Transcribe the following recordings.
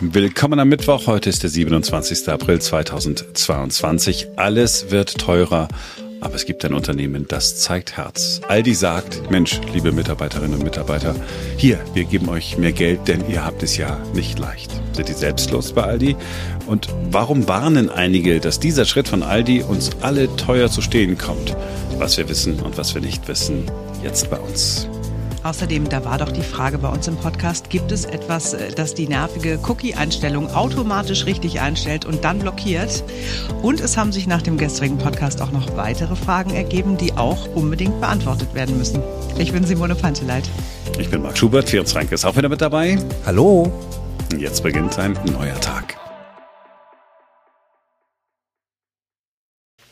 Willkommen am Mittwoch. Heute ist der 27. April 2022. Alles wird teurer. Aber es gibt ein Unternehmen, das zeigt Herz. Aldi sagt, Mensch, liebe Mitarbeiterinnen und Mitarbeiter, hier, wir geben euch mehr Geld, denn ihr habt es ja nicht leicht. Sind die selbstlos bei Aldi? Und warum warnen einige, dass dieser Schritt von Aldi uns alle teuer zu stehen kommt? Was wir wissen und was wir nicht wissen, jetzt bei uns. Außerdem, da war doch die Frage bei uns im Podcast, gibt es etwas, äh, das die nervige Cookie-Einstellung automatisch richtig einstellt und dann blockiert? Und es haben sich nach dem gestrigen Podcast auch noch weitere Fragen ergeben, die auch unbedingt beantwortet werden müssen. Ich bin Simone Panteleit. Ich bin Marc Schubert, Ferenc Reinke ist auch wieder mit dabei. Hallo. Jetzt beginnt ein neuer Tag.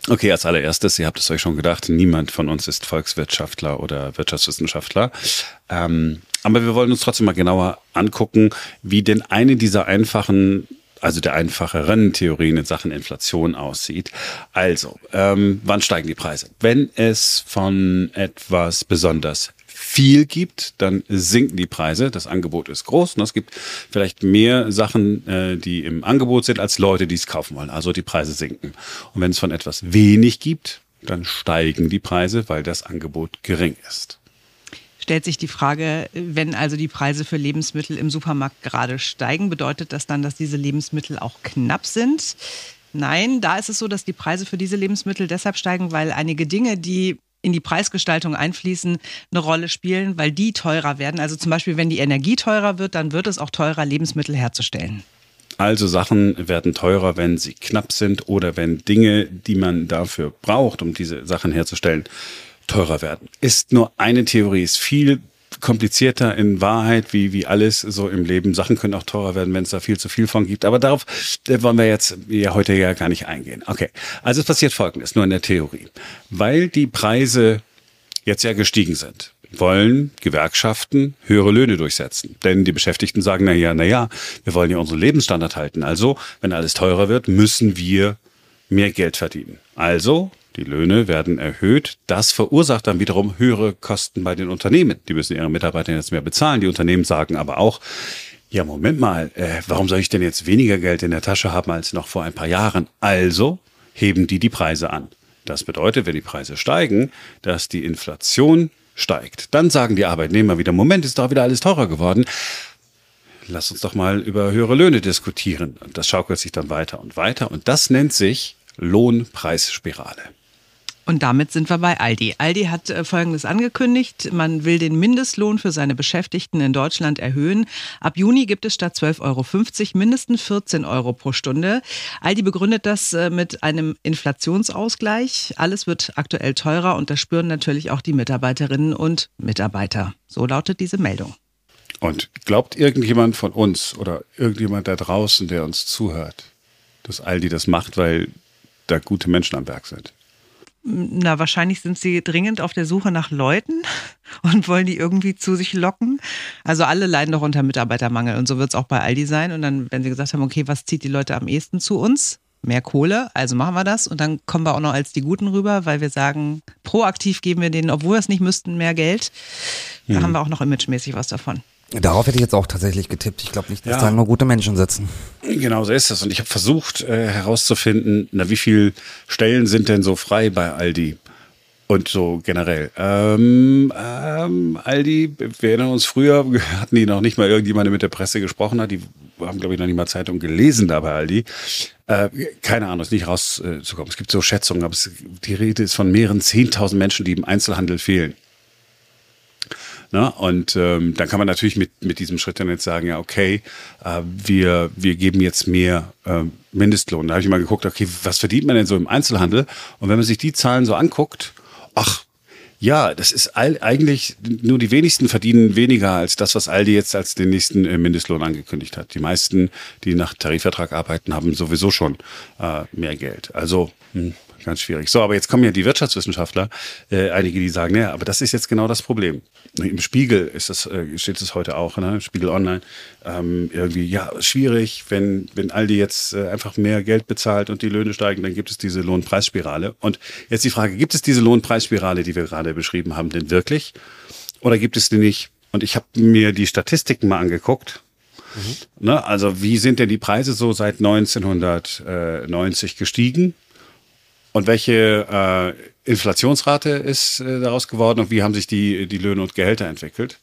Okay, als allererstes, ihr habt es euch schon gedacht, niemand von uns ist Volkswirtschaftler oder Wirtschaftswissenschaftler. Ähm, aber wir wollen uns trotzdem mal genauer angucken, wie denn eine dieser einfachen also der einfacheren Theorien in Sachen Inflation aussieht. Also, ähm, wann steigen die Preise? Wenn es von etwas besonders viel gibt, dann sinken die Preise. Das Angebot ist groß und es gibt vielleicht mehr Sachen, äh, die im Angebot sind, als Leute, die es kaufen wollen. Also die Preise sinken. Und wenn es von etwas wenig gibt, dann steigen die Preise, weil das Angebot gering ist stellt sich die Frage, wenn also die Preise für Lebensmittel im Supermarkt gerade steigen, bedeutet das dann, dass diese Lebensmittel auch knapp sind? Nein, da ist es so, dass die Preise für diese Lebensmittel deshalb steigen, weil einige Dinge, die in die Preisgestaltung einfließen, eine Rolle spielen, weil die teurer werden. Also zum Beispiel, wenn die Energie teurer wird, dann wird es auch teurer, Lebensmittel herzustellen. Also Sachen werden teurer, wenn sie knapp sind oder wenn Dinge, die man dafür braucht, um diese Sachen herzustellen, teurer werden. Ist nur eine Theorie, ist viel komplizierter in Wahrheit, wie, wie alles so im Leben. Sachen können auch teurer werden, wenn es da viel zu viel von gibt. Aber darauf wollen wir jetzt ja heute ja gar nicht eingehen. Okay, also es passiert Folgendes, nur in der Theorie. Weil die Preise jetzt ja gestiegen sind, wollen Gewerkschaften höhere Löhne durchsetzen. Denn die Beschäftigten sagen, na ja, na ja, wir wollen ja unseren Lebensstandard halten. Also, wenn alles teurer wird, müssen wir mehr Geld verdienen. Also die Löhne werden erhöht. Das verursacht dann wiederum höhere Kosten bei den Unternehmen. Die müssen ihre Mitarbeiter jetzt mehr bezahlen. Die Unternehmen sagen aber auch, ja, Moment mal, äh, warum soll ich denn jetzt weniger Geld in der Tasche haben als noch vor ein paar Jahren? Also heben die die Preise an. Das bedeutet, wenn die Preise steigen, dass die Inflation steigt. Dann sagen die Arbeitnehmer wieder, Moment, ist doch wieder alles teurer geworden. Lass uns doch mal über höhere Löhne diskutieren. Das schaukelt sich dann weiter und weiter. Und das nennt sich Lohnpreisspirale. Und damit sind wir bei Aldi. Aldi hat äh, Folgendes angekündigt. Man will den Mindestlohn für seine Beschäftigten in Deutschland erhöhen. Ab Juni gibt es statt 12,50 Euro mindestens 14 Euro pro Stunde. Aldi begründet das äh, mit einem Inflationsausgleich. Alles wird aktuell teurer und das spüren natürlich auch die Mitarbeiterinnen und Mitarbeiter. So lautet diese Meldung. Und glaubt irgendjemand von uns oder irgendjemand da draußen, der uns zuhört, dass Aldi das macht, weil da gute Menschen am Werk sind? Na, wahrscheinlich sind sie dringend auf der Suche nach Leuten und wollen die irgendwie zu sich locken. Also alle leiden doch unter Mitarbeitermangel und so wird es auch bei Aldi sein. Und dann, wenn sie gesagt haben, okay, was zieht die Leute am ehesten zu uns? Mehr Kohle, also machen wir das. Und dann kommen wir auch noch als die Guten rüber, weil wir sagen, proaktiv geben wir denen, obwohl wir es nicht müssten, mehr Geld. Da mhm. haben wir auch noch imagemäßig was davon. Darauf hätte ich jetzt auch tatsächlich getippt. Ich glaube nicht, dass ja. da nur gute Menschen sitzen. Genau so ist es. Und ich habe versucht äh, herauszufinden, na wie viele Stellen sind denn so frei bei Aldi? Und so generell. Ähm, ähm, Aldi, wir erinnern uns früher, hatten die noch nicht mal irgendjemand mit der Presse gesprochen hat. Die haben, glaube ich, noch nicht mal Zeitung gelesen da bei Aldi. Äh, keine Ahnung, ist nicht rauszukommen. Es gibt so Schätzungen, aber es, die Rede ist von mehreren Zehntausend Menschen, die im Einzelhandel fehlen. Ne? Und ähm, dann kann man natürlich mit, mit diesem Schritt dann jetzt sagen, ja, okay, äh, wir, wir geben jetzt mehr äh, Mindestlohn. Da habe ich mal geguckt, okay, was verdient man denn so im Einzelhandel? Und wenn man sich die Zahlen so anguckt, ach, ja, das ist eigentlich nur die wenigsten verdienen weniger als das, was Aldi jetzt als den nächsten äh, Mindestlohn angekündigt hat. Die meisten, die nach Tarifvertrag arbeiten, haben sowieso schon äh, mehr Geld. Also hm, ganz schwierig. So, aber jetzt kommen ja die Wirtschaftswissenschaftler, äh, einige, die sagen, ja, aber das ist jetzt genau das Problem. Im Spiegel ist das, äh, steht es heute auch, ne? Spiegel Online. Ähm, irgendwie, ja, schwierig, wenn, wenn Aldi jetzt äh, einfach mehr Geld bezahlt und die Löhne steigen, dann gibt es diese Lohnpreisspirale. Und jetzt die Frage, gibt es diese Lohnpreisspirale, die wir gerade beschrieben haben, denn wirklich? Oder gibt es die nicht? Und ich habe mir die Statistiken mal angeguckt Mhm. Ne? Also wie sind denn die Preise so seit 1990 gestiegen? Und welche äh, Inflationsrate ist äh, daraus geworden und wie haben sich die, die Löhne und Gehälter entwickelt?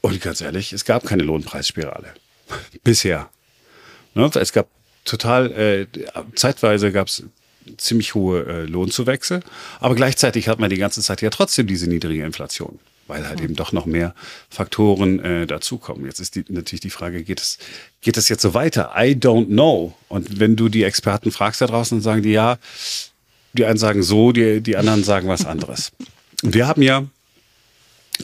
Und ganz ehrlich, es gab keine Lohnpreisspirale. Bisher. Ne? Es gab total, äh, zeitweise gab es ziemlich hohe äh, Lohnzuwächse, aber gleichzeitig hat man die ganze Zeit ja trotzdem diese niedrige Inflation weil halt eben doch noch mehr Faktoren äh, dazukommen. Jetzt ist die, natürlich die Frage, geht es, geht es jetzt so weiter? I don't know. Und wenn du die Experten fragst da draußen, dann sagen die ja, die einen sagen so, die, die anderen sagen was anderes. Und wir haben ja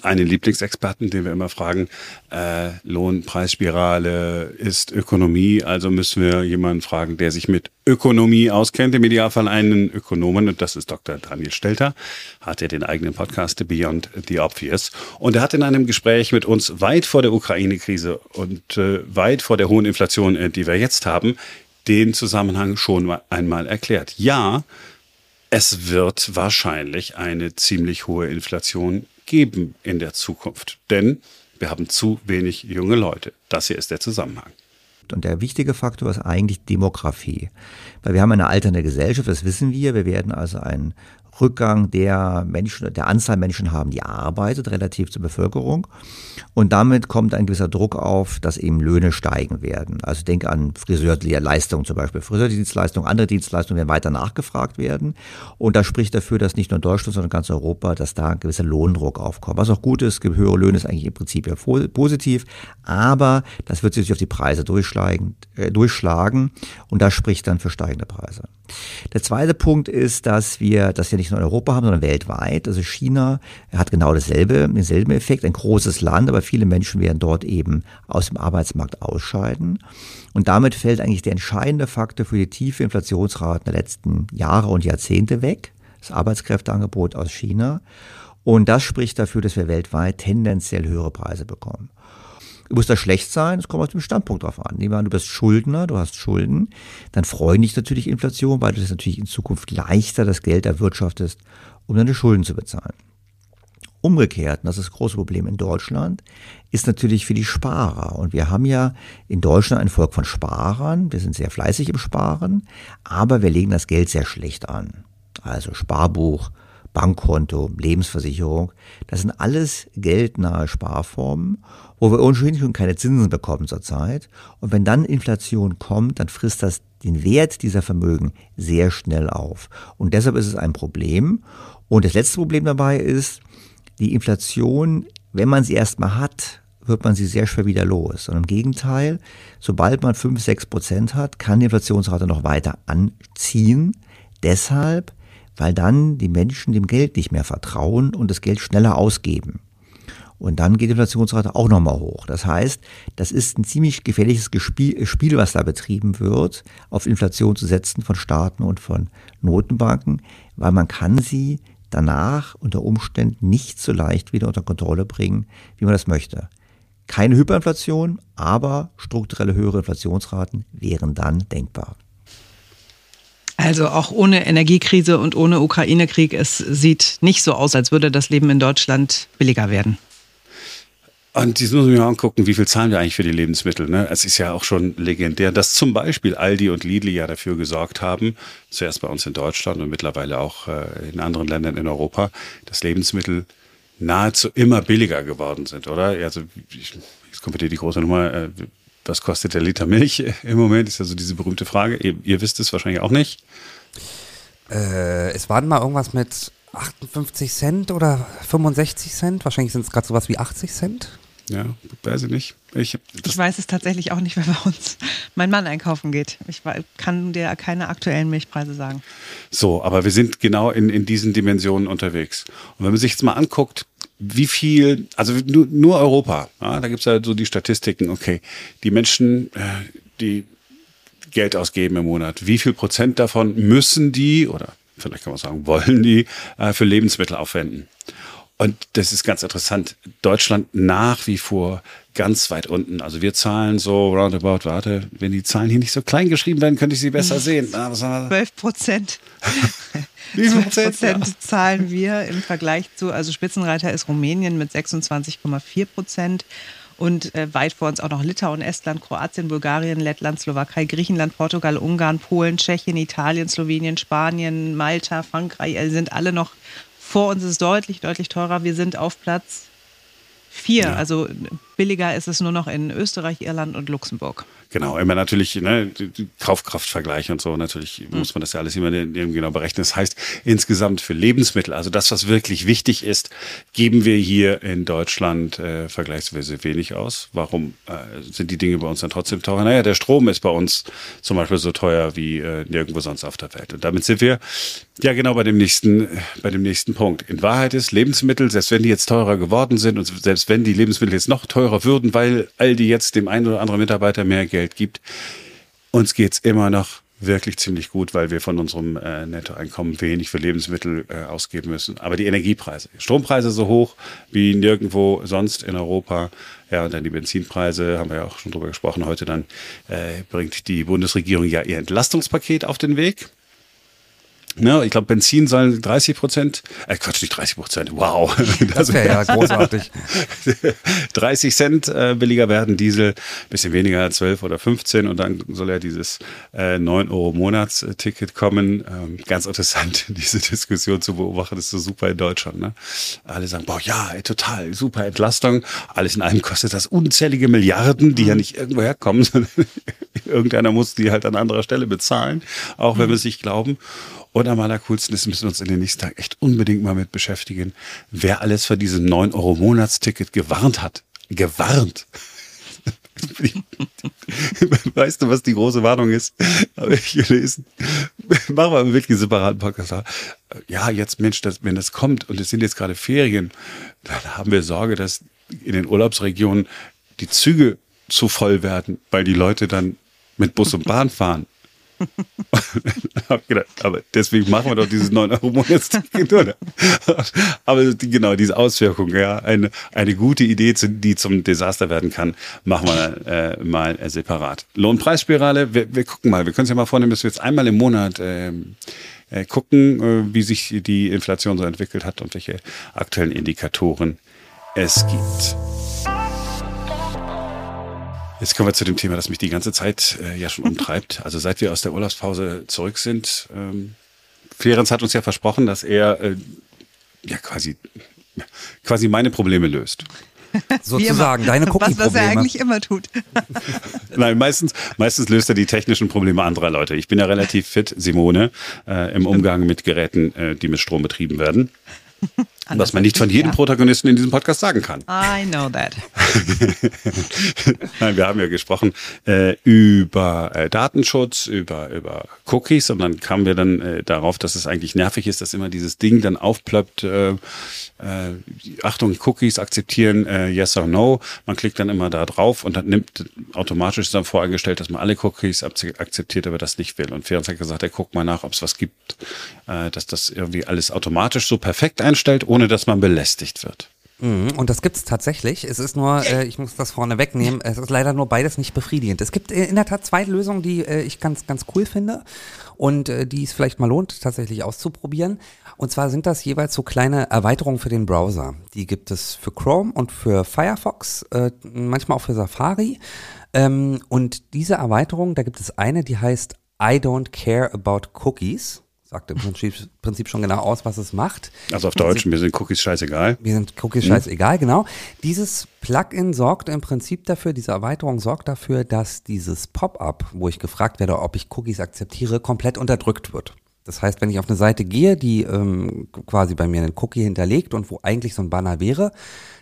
einen Lieblingsexperten, den wir immer fragen, äh, Lohnpreisspirale ist Ökonomie, also müssen wir jemanden fragen, der sich mit Ökonomie auskennt, im Idealfall einen Ökonomen, und das ist Dr. Daniel Stelter, hat ja den eigenen Podcast Beyond the Obvious. Und er hat in einem Gespräch mit uns weit vor der Ukraine-Krise und äh, weit vor der hohen Inflation, äh, die wir jetzt haben, den Zusammenhang schon einmal erklärt. Ja, es wird wahrscheinlich eine ziemlich hohe Inflation geben in der Zukunft. Denn wir haben zu wenig junge Leute. Das hier ist der Zusammenhang. Und der wichtige Faktor ist eigentlich Demografie. Weil wir haben eine alternde Gesellschaft, das wissen wir. Wir werden also ein Rückgang der Menschen, der Anzahl Menschen haben, die arbeitet, relativ zur Bevölkerung. Und damit kommt ein gewisser Druck auf, dass eben Löhne steigen werden. Also denke an Friseurleistungen zum Beispiel. Friseurdienstleistungen, andere Dienstleistungen werden weiter nachgefragt werden. Und das spricht dafür, dass nicht nur in Deutschland, sondern ganz Europa, dass da ein gewisser Lohndruck aufkommt. Was auch gut ist, höhere Löhne ist eigentlich im Prinzip ja positiv. Aber das wird sich auf die Preise durchschlagen, äh, durchschlagen. Und das spricht dann für steigende Preise. Der zweite Punkt ist, dass wir das ja nicht nur in Europa haben, sondern weltweit. Also China hat genau dasselbe, denselben Effekt, ein großes Land, aber viele Menschen werden dort eben aus dem Arbeitsmarkt ausscheiden. Und damit fällt eigentlich der entscheidende Faktor für die tiefe Inflationsraten der letzten Jahre und Jahrzehnte weg, das Arbeitskräfteangebot aus China. Und das spricht dafür, dass wir weltweit tendenziell höhere Preise bekommen. Muss das schlecht sein? Es kommt aus dem Standpunkt drauf an. Nehmen wir an, du bist Schuldner, du hast Schulden, dann freuen dich natürlich Inflation, weil du es natürlich in Zukunft leichter das Geld erwirtschaftest, um deine Schulden zu bezahlen. Umgekehrt, und das ist das große Problem in Deutschland, ist natürlich für die Sparer. Und wir haben ja in Deutschland ein Volk von Sparern. Wir sind sehr fleißig im Sparen, aber wir legen das Geld sehr schlecht an. Also Sparbuch, Bankkonto, Lebensversicherung, das sind alles geldnahe Sparformen wo wir ohnehin schon keine Zinsen bekommen zurzeit. Und wenn dann Inflation kommt, dann frisst das den Wert dieser Vermögen sehr schnell auf. Und deshalb ist es ein Problem. Und das letzte Problem dabei ist, die Inflation, wenn man sie erstmal hat, wird man sie sehr schwer wieder los. Und im Gegenteil, sobald man 5, 6 Prozent hat, kann die Inflationsrate noch weiter anziehen. Deshalb, weil dann die Menschen dem Geld nicht mehr vertrauen und das Geld schneller ausgeben. Und dann geht die Inflationsrate auch nochmal hoch. Das heißt, das ist ein ziemlich gefährliches Spiel, was da betrieben wird, auf Inflation zu setzen von Staaten und von Notenbanken, weil man kann sie danach unter Umständen nicht so leicht wieder unter Kontrolle bringen, wie man das möchte. Keine Hyperinflation, aber strukturelle höhere Inflationsraten wären dann denkbar. Also auch ohne Energiekrise und ohne Ukraine-Krieg, es sieht nicht so aus, als würde das Leben in Deutschland billiger werden. Und jetzt muss man mir angucken, wie viel zahlen wir eigentlich für die Lebensmittel. Ne? Es ist ja auch schon legendär, dass zum Beispiel Aldi und Lidl ja dafür gesorgt haben, zuerst bei uns in Deutschland und mittlerweile auch äh, in anderen Ländern in Europa, dass Lebensmittel nahezu immer billiger geworden sind, oder? Also jetzt kommt wieder die große Nummer, äh, was kostet der Liter Milch im Moment? Ist ja so diese berühmte Frage. Ihr, ihr wisst es wahrscheinlich auch nicht. Äh, es waren mal irgendwas mit 58 Cent oder 65 Cent. Wahrscheinlich sind es gerade sowas wie 80 Cent. Ja, weiß ich nicht. Ich, ich, weiß es tatsächlich auch nicht, weil bei uns mein Mann einkaufen geht. Ich kann dir keine aktuellen Milchpreise sagen. So, aber wir sind genau in, in diesen Dimensionen unterwegs. Und wenn man sich jetzt mal anguckt, wie viel, also nur, nur Europa, ja, da gibt es ja so die Statistiken, okay, die Menschen, äh, die Geld ausgeben im Monat, wie viel Prozent davon müssen die oder vielleicht kann man sagen, wollen die äh, für Lebensmittel aufwenden. Und das ist ganz interessant. Deutschland nach wie vor ganz weit unten. Also wir zahlen so roundabout, warte, wenn die Zahlen hier nicht so klein geschrieben werden, könnte ich sie besser sehen. Ah, 12 Prozent. Wie viel Prozent ja. zahlen wir im Vergleich zu, also Spitzenreiter ist Rumänien mit 26,4 Prozent Und äh, weit vor uns auch noch Litauen, Estland, Kroatien, Bulgarien, Lettland, Slowakei, Griechenland, Portugal, Ungarn, Polen, Tschechien, Italien, Slowenien, Spanien, Malta, Frankreich. Also sind alle noch vor uns, ist deutlich, deutlich teurer. Wir sind auf Platz vier. Ja. Also billiger ist es nur noch in Österreich, Irland und Luxemburg. Genau, immer natürlich ne, Kaufkraftvergleich und so, natürlich mhm. muss man das ja alles immer genau berechnen. Das heißt, insgesamt für Lebensmittel, also das, was wirklich wichtig ist, geben wir hier in Deutschland äh, vergleichsweise wenig aus. Warum äh, sind die Dinge bei uns dann trotzdem teurer? Naja, der Strom ist bei uns zum Beispiel so teuer wie äh, nirgendwo sonst auf der Welt. Und damit sind wir ja genau bei dem nächsten, bei dem nächsten Punkt. In Wahrheit ist Lebensmittel, selbst wenn die jetzt teurer geworden sind und selbst wenn die Lebensmittel jetzt noch teurer würden, weil all die jetzt dem einen oder anderen Mitarbeiter mehr Geld gibt. Uns geht es immer noch wirklich ziemlich gut, weil wir von unserem äh, Nettoeinkommen wenig für Lebensmittel äh, ausgeben müssen. Aber die Energiepreise, Strompreise so hoch wie nirgendwo sonst in Europa. Ja, und dann die Benzinpreise, haben wir ja auch schon drüber gesprochen heute, dann äh, bringt die Bundesregierung ja ihr Entlastungspaket auf den Weg. Ne, ich glaube, Benzin sollen 30 Prozent, äh, Quatsch, nicht 30 Prozent, wow. Das wäre ja großartig. 30 Cent äh, billiger werden, Diesel bisschen weniger, 12 oder 15 und dann soll ja dieses äh, 9 Euro Monatsticket kommen. Ähm, ganz interessant, diese Diskussion zu beobachten, das ist so super in Deutschland. Ne? Alle sagen, boah, ja, ey, total, super Entlastung. Alles in allem kostet das unzählige Milliarden, die mhm. ja nicht irgendwo herkommen, sondern irgendeiner muss die halt an anderer Stelle bezahlen, auch wenn mhm. wir es nicht glauben. Und am allercoolsten ist, müssen wir uns in den nächsten Tagen echt unbedingt mal mit beschäftigen, wer alles für diesen 9 Euro Monatsticket gewarnt hat. Gewarnt. weißt du, was die große Warnung ist? Habe ich gelesen. Machen wir wirklich einen separaten Podcast. Ja, jetzt Mensch, das, wenn das kommt und es sind jetzt gerade Ferien, dann haben wir Sorge, dass in den Urlaubsregionen die Züge zu voll werden, weil die Leute dann mit Bus und Bahn fahren. hab gedacht, aber deswegen machen wir doch dieses 9 Euro Monatsticket, oder? aber die, genau, diese Auswirkung, ja, eine, eine gute Idee, die zum Desaster werden kann, machen wir äh, mal äh, separat. Lohnpreisspirale, wir, wir gucken mal, wir können es ja mal vornehmen, dass wir jetzt einmal im Monat ähm, äh, gucken, äh, wie sich die Inflation so entwickelt hat und welche aktuellen Indikatoren es gibt. Jetzt kommen wir zu dem Thema, das mich die ganze Zeit äh, ja schon umtreibt. Also seit wir aus der Urlaubspause zurück sind, ähm, Ferenc hat uns ja versprochen, dass er äh, ja quasi, quasi meine Probleme löst. Sozusagen, deine Cookie-Probleme. Was, was er eigentlich immer tut. Nein, meistens, meistens löst er die technischen Probleme anderer Leute. Ich bin ja relativ fit, Simone, äh, im Umgang mit Geräten, äh, die mit Strom betrieben werden. Was man nicht von jedem ja. Protagonisten in diesem Podcast sagen kann. I know that. Nein, wir haben ja gesprochen äh, über äh, Datenschutz, über, über Cookies und dann kamen wir dann äh, darauf, dass es eigentlich nervig ist, dass immer dieses Ding dann aufplöppt, äh, äh, Achtung, Cookies akzeptieren, äh, yes or no. Man klickt dann immer da drauf und dann nimmt automatisch dann voreingestellt, dass man alle Cookies akzeptiert, aber das nicht will. Und Ferenc hat gesagt, er guckt mal nach, ob es was gibt, dass das irgendwie alles automatisch so perfekt einstellt, ohne dass man belästigt wird. Mhm, und das gibt's tatsächlich. Es ist nur, äh, ich muss das vorne wegnehmen, es ist leider nur beides nicht befriedigend. Es gibt äh, in der Tat zwei Lösungen, die äh, ich ganz, ganz cool finde und äh, die es vielleicht mal lohnt, tatsächlich auszuprobieren. Und zwar sind das jeweils so kleine Erweiterungen für den Browser. Die gibt es für Chrome und für Firefox, äh, manchmal auch für Safari. Ähm, und diese Erweiterung, da gibt es eine, die heißt I don't care about cookies sagt im Prinzip, Prinzip, schon genau aus, was es macht. Also auf Deutsch, mir sind Cookies scheißegal. Mir sind Cookies mhm. scheißegal, genau. Dieses Plugin sorgt im Prinzip dafür, diese Erweiterung sorgt dafür, dass dieses Pop-up, wo ich gefragt werde, ob ich Cookies akzeptiere, komplett unterdrückt wird. Das heißt, wenn ich auf eine Seite gehe, die ähm, quasi bei mir einen Cookie hinterlegt und wo eigentlich so ein Banner wäre,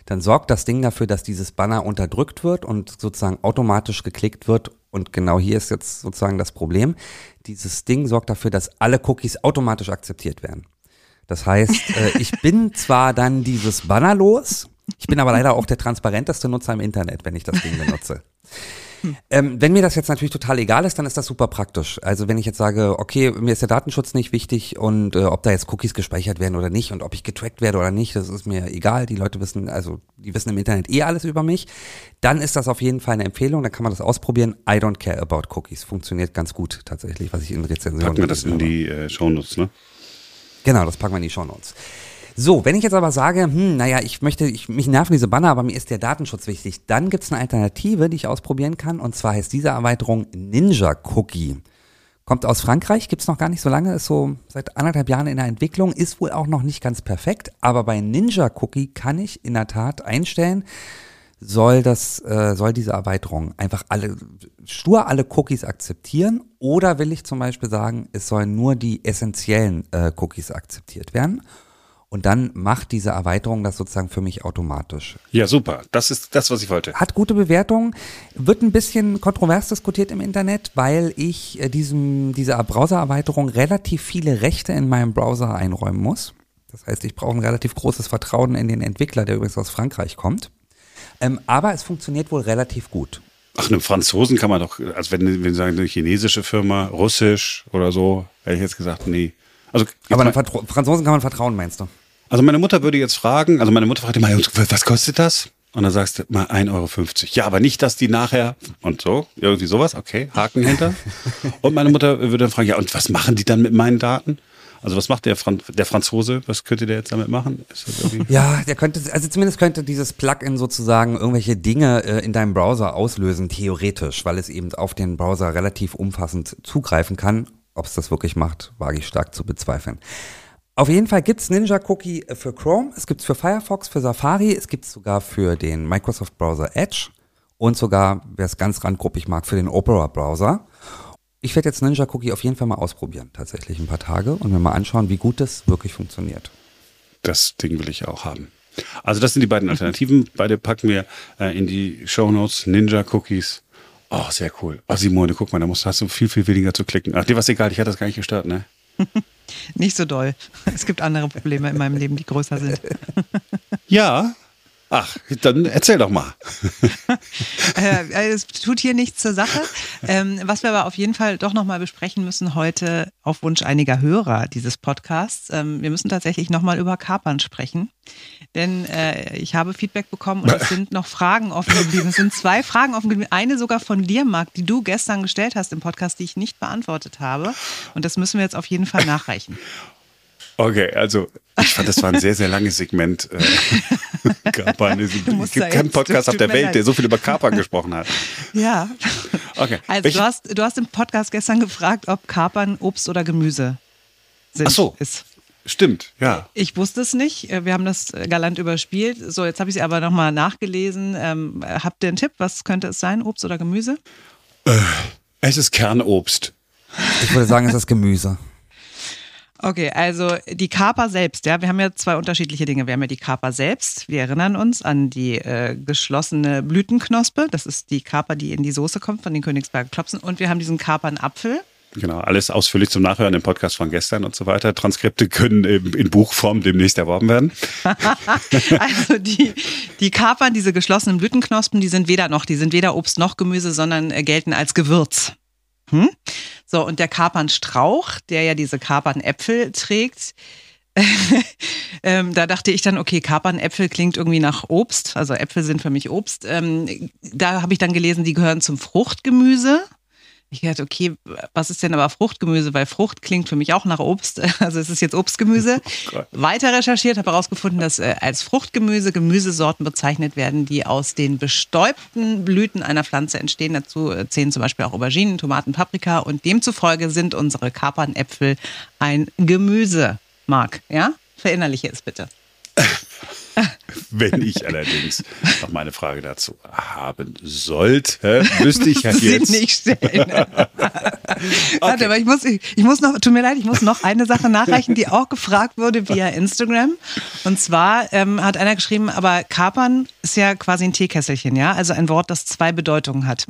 dann sorgt das Ding dafür, dass dieses Banner unterdrückt wird und sozusagen automatisch geklickt wird. Und genau hier ist jetzt sozusagen das Problem. Dieses Ding sorgt dafür, dass alle Cookies automatisch akzeptiert werden. Das heißt, äh, ich bin zwar dann dieses Banner los, ich bin aber leider auch der transparenteste Nutzer im Internet, wenn ich das Ding benutze. Ähm, wenn mir das jetzt natürlich total egal ist, dann ist das super praktisch. Also wenn ich jetzt sage, okay, mir ist der Datenschutz nicht wichtig und äh, ob da jetzt Cookies gespeichert werden oder nicht und ob ich getrackt werde oder nicht, das ist mir egal. Die Leute wissen, also die wissen im Internet eh alles über mich. Dann ist das auf jeden Fall eine Empfehlung, dann kann man das ausprobieren. I don't care about Cookies. Funktioniert ganz gut tatsächlich, was ich in Rezensionen... Packen wir das in die äh, Shownotes, ne? Genau, das packen wir in die Shownotes. So, wenn ich jetzt aber sage, hm, naja, ich möchte, ich, mich nerven diese Banner, aber mir ist der Datenschutz wichtig, dann gibt es eine Alternative, die ich ausprobieren kann. Und zwar heißt diese Erweiterung Ninja Cookie. Kommt aus Frankreich, gibt's noch gar nicht so lange, ist so seit anderthalb Jahren in der Entwicklung, ist wohl auch noch nicht ganz perfekt. Aber bei Ninja Cookie kann ich in der Tat einstellen, soll das, äh, soll diese Erweiterung einfach alle, stur alle Cookies akzeptieren oder will ich zum Beispiel sagen, es sollen nur die essentiellen äh, Cookies akzeptiert werden? Und dann macht diese Erweiterung das sozusagen für mich automatisch. Ja, super. Das ist das, was ich wollte. Hat gute Bewertungen, wird ein bisschen kontrovers diskutiert im Internet, weil ich äh, diesem, dieser Browser-Erweiterung relativ viele Rechte in meinem Browser einräumen muss. Das heißt, ich brauche ein relativ großes Vertrauen in den Entwickler, der übrigens aus Frankreich kommt. Ähm, aber es funktioniert wohl relativ gut. Ach, einem Franzosen kann man doch, also wenn, wenn sagen, eine chinesische Firma, Russisch oder so, hätte ich jetzt gesagt, nee. Also, Aber Vertra Franzosen kann man vertrauen, meinst du? also meine Mutter würde jetzt fragen, also meine Mutter fragt immer, was kostet das? Und dann sagst du mal 1,50 Euro. Ja, aber nicht, dass die nachher und so, irgendwie sowas, okay, Haken hinter. und meine Mutter würde dann fragen, ja, und was machen die dann mit meinen Daten? Also was macht der, Fran der Franzose? Was könnte der jetzt damit machen? Ist das irgendwie Ja, der könnte, also zumindest könnte dieses Plugin sozusagen irgendwelche Dinge äh, in deinem Browser auslösen, theoretisch, weil es eben auf den Browser relativ umfassend zugreifen kann. Ob es das wirklich macht, wage ich stark zu bezweifeln. Auf jeden Fall gibt's Ninja Cookie äh, für Chrome, es gibt's für Firefox, für Safari, es gibt's sogar für den Microsoft Browser Edge und sogar, wer es ganz randgruppig mag, für den Opera Browser. Ich werde jetzt Ninja Cookie auf jeden Fall mal ausprobieren, tatsächlich ein paar Tage und mir mal anschauen, wie gut das wirklich funktioniert. das Ding will ich auch haben. Also das sind die beiden Alternativen. Beide packen wir äh, in die Shownotes. Ninja Cookies. Oh, sehr cool. Oh, Simone, guck mal, da musst, hast du viel, viel weniger zu klicken. Ach, dir was egal, ich hatte das gar nicht gestört, ne? Nicht so doll. Es gibt andere Probleme in meinem Leben, die größer sind. Ja. Ach, dann erzähl doch mal. äh, es tut hier nichts zur Sache. Ähm, was wir aber auf jeden Fall doch nochmal besprechen müssen heute auf Wunsch einiger Hörer dieses Podcasts. Ähm, wir müssen tatsächlich nochmal über Kapern sprechen. Denn äh, ich habe Feedback bekommen und es sind noch Fragen offen geblieben. Es sind zwei Fragen offen geblieben. Eine sogar von dir, Marc, die du gestern gestellt hast im Podcast, die ich nicht beantwortet habe. Und das müssen wir jetzt auf jeden Fall nachreichen. Okay, also ich fand, das war ein sehr, sehr langes Segment. Äh, Kapern. Es gibt keinen Podcast auf der Welt, leid. der so viel über Kapern gesprochen hat. Ja. Okay. Also Welche- du hast, du hast im Podcast gestern gefragt, ob Kapern Obst oder Gemüse sind. Ach so. Ist. Stimmt, ja. Ich wusste es nicht. Äh, Wir haben das äh, galant überspielt. So, jetzt habe ich es aber nochmal nachgelesen. Ähm, habt ihr einen Tipp? Was könnte es sein? Obst oder Gemüse? Es ist Kernobst. Ich würde sagen, es ist Gemüse. Okay, also die Kaper selbst, ja, wir haben ja zwei unterschiedliche Dinge. Wir haben ja die Kaper selbst. Wir erinnern uns an die äh, geschlossene Blütenknospe. Das ist die Kaper, die in die Soße kommt von den Königsberger Klopsen. Und wir haben diesen Kapernapfel. Genau, alles ausführlich zum Nachhören im Podcast von gestern und so weiter. Transkripte können in, in Buchform demnächst erworben werden. Also die, die Kapern, diese geschlossenen Blütenknospen, die sind weder noch, die sind weder Obst noch Gemüse, sondern äh, gelten als Gewürz. Hm? So, und der Kapernstrauch, der ja diese Kapernäpfel trägt, ähm, da dachte ich dann, okay, Kapernäpfel klingt irgendwie nach Obst, also Äpfel sind für mich Obst. Ähm, da habe ich dann gelesen, die gehören zum Fruchtgemüse. Ich dachte, okay, was ist denn aber Fruchtgemüse? Weil Frucht klingt für mich auch nach Obst. Also es ist jetzt Obstgemüse. Gott. Weiter recherchiert, habe herausgefunden, dass äh, als Fruchtgemüse Gemüsesorten bezeichnet werden, die aus den bestäubten Blüten einer Pflanze entstehen. Dazu äh, zählen zum Beispiel auch Auberginen, Tomaten, Paprika. Und demzufolge sind unsere Kapernäpfel ein Gemüse. Marc, ja? Verinnerliche es bitte. Wenn ich allerdings noch meine Frage dazu haben sollte, müsste ich ja Sie jetzt. nicht stellen. Warte, aber ich muss, ich, ich muss noch, tut mir leid, ich muss noch eine Sache nachreichen, die auch gefragt wurde via Instagram. Und zwar ähm, hat einer geschrieben, aber Kapern ist ja quasi ein Teekesselchen, ja? Also ein Wort, das zwei Bedeutungen hat.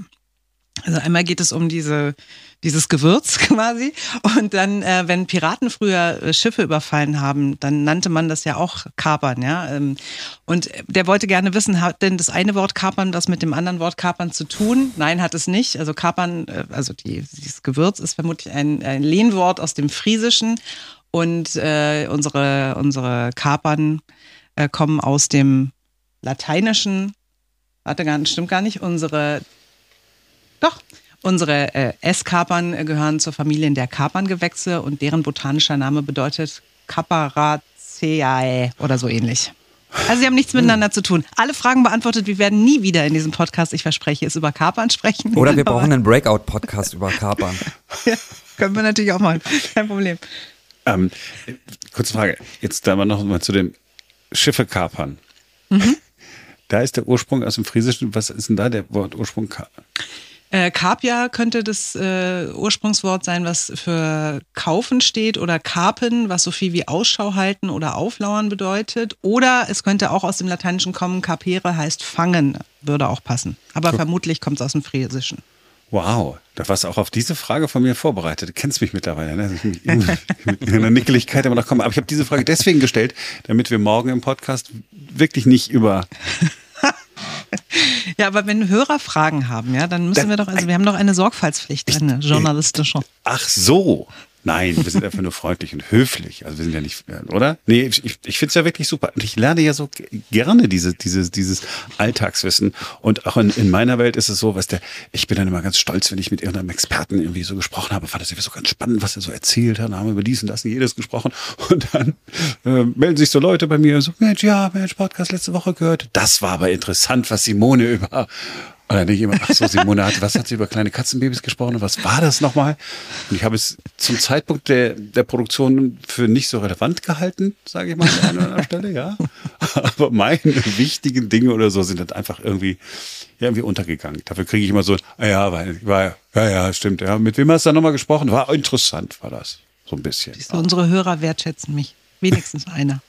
Also einmal geht es um diese, dieses Gewürz quasi. Und dann, äh, wenn Piraten früher äh, Schiffe überfallen haben, dann nannte man das ja auch Kapern, ja. Ähm, Und der wollte gerne wissen, hat denn das eine Wort Kapern was mit dem anderen Wort Kapern zu tun? Nein, hat es nicht. Also Kapern, äh, also die, dieses Gewürz ist vermutlich ein, ein Lehnwort aus dem Friesischen. Und äh, unsere, unsere Kapern kommen aus dem Lateinischen. Warte, gar stimmt gar nicht. Unsere doch. Unsere äh, Esskapern gehören zur Familie der Kaperngewächse und deren botanischer Name bedeutet CIA oder so ähnlich. Also sie haben nichts miteinander zu tun. Alle Fragen beantwortet. Wir werden nie wieder in diesem Podcast, ich verspreche es, über Kapern sprechen. Oder wir brauchen einen Breakout-Podcast über Kapern. ja, können wir natürlich auch machen. Kein Problem. Ähm, kurze Frage. Jetzt da mal noch mal zu dem Schiffe kapern. Mhm. Da ist der Ursprung aus dem Friesischen. Was ist denn da der Wortursprung? Äh, Carpia könnte das äh, Ursprungswort sein, was für kaufen steht oder karpen, was so viel wie Ausschau halten oder auflauern bedeutet. Oder es könnte auch aus dem Lateinischen kommen, carpere heißt fangen, würde auch passen. Aber Guck. vermutlich kommt es aus dem Friesischen. Wow, da warst du auch auf diese Frage von mir vorbereitet. Du kennst mich mittlerweile, ne? Ich mit einer Nickeligkeit immer noch komme. Aber ich habe diese Frage deswegen gestellt, damit wir morgen im Podcast wirklich nicht über ja, aber wenn Hörer Fragen haben, ja, dann müssen dann, wir doch, also wir haben doch eine Sorgfaltspflicht, eine journalistische. Ach so. Nein, wir sind einfach nur freundlich und höflich. Also wir sind ja nicht, oder? Nee, ich, ich finde es ja wirklich super. Und ich lerne ja so gerne diese, diese, dieses Alltagswissen. Und auch in, in meiner Welt ist es so, was der, ich bin dann immer ganz stolz, wenn ich mit irgendeinem Experten irgendwie so gesprochen habe, fand das irgendwie so ganz spannend, was er so erzählt hat. Haben über dies und das und jedes gesprochen. Und dann äh, melden sich so Leute bei mir und so, Mensch, ja, Mensch, Podcast letzte Woche gehört. Das war aber interessant, was Simone über und dann denke ich immer, ach so, Simone hat, was hat sie über kleine Katzenbabys gesprochen und was war das nochmal? Und ich habe es zum Zeitpunkt der, der Produktion für nicht so relevant gehalten, sage ich mal an einer anderen Stelle, ja. Aber meine wichtigen Dinge oder so sind dann einfach irgendwie, ja, irgendwie untergegangen. Dafür kriege ich immer so, ah ja, war, war, ja, ja, stimmt, ja. Mit wem hast du da nochmal gesprochen? War interessant, war das. So ein bisschen. Siehst du, unsere Hörer wertschätzen mich. Wenigstens einer.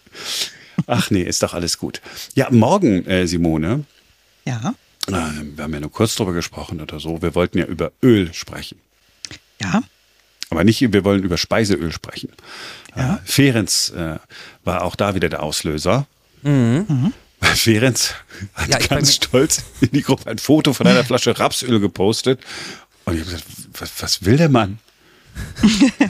Ach nee, ist doch alles gut. Ja, morgen, äh, Simone. Ja wir haben ja nur kurz drüber gesprochen oder so. Wir wollten ja über Öl sprechen. Ja. Aber nicht, wir wollen über Speiseöl sprechen. Ja. Äh, Ferenz äh, war auch da wieder der Auslöser. Mhm. mhm. Ferenz hat ja, ganz stolz in die Gruppe ein Foto von einer Flasche Rapsöl gepostet. Und ich habe gesagt, was, was will der Mann?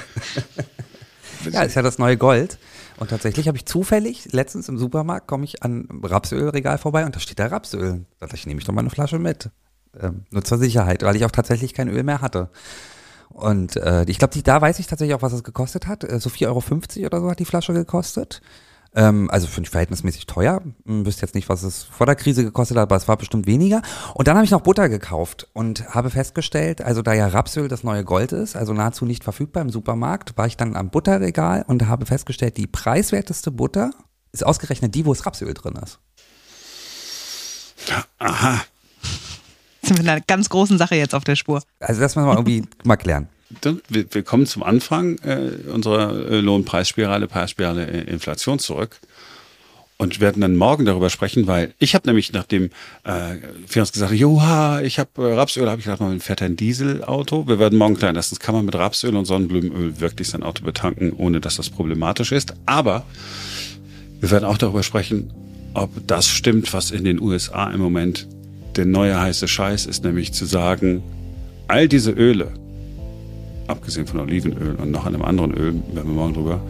ja, ist ja das neue Gold. Und tatsächlich habe ich zufällig, letztens im Supermarkt, komme ich an Rapsölregal vorbei und da steht da Rapsöl. Da dachte ich, nehme ich doch mal eine Flasche mit. Ähm, nur zur Sicherheit, weil ich auch tatsächlich kein Öl mehr hatte. Und äh, ich glaube, da weiß ich tatsächlich auch, was es gekostet hat. Äh, so 4,50 Euro oder so hat die Flasche gekostet. Ähm, also für verhältnismäßig teuer. Hm, wüsste jetzt nicht, was es vor der Krise gekostet hat, aber es war bestimmt weniger. Und dann habe ich noch Butter gekauft und habe festgestellt, also da ja Rapsöl das neue Gold ist, also nahezu nicht verfügbar im Supermarkt, war ich dann am Butterregal und habe festgestellt, die preiswerteste Butter ist ausgerechnet die, wo es Rapsöl drin ist. Aha. Sind wir in einer ganz großen Sache jetzt auf der Spur. Also das müssen wir irgendwie mal klären wir, kommen zum Anfang äh, unserer äh, Lohnpreisspirale, Preisspirale äh, Inflation zurück und werden dann morgen darüber sprechen, weil ich habe nämlich nachdem äh, wir uns gesagt, joha, ich habe äh, Rapsöl, habe ich gedacht, man fährt ein Dieselauto. Wir werden morgen klären, erstens kann man mit Rapsöl und Sonnenblumenöl wirklich sein Auto betanken, ohne dass das problematisch ist. Aber wir werden auch darüber sprechen, ob das stimmt, was in den USA im Moment der neue heiße Scheiß ist, nämlich zu sagen, all diese Öle, abgesehen von Olivenöl und noch einem anderen Öl, werden wir morgen drüber,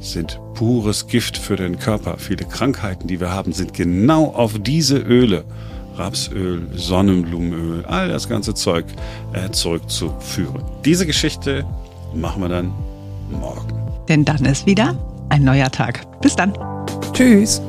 sind pures Gift für den Körper. Viele Krankheiten, die wir haben, sind genau auf diese Öle, Rapsöl, Sonnenblumenöl, all das ganze Zeug äh, zurückzuführen. Diese Geschichte machen wir dann morgen. Denn dann ist wieder ein neuer Tag. Bis dann. Tschüss.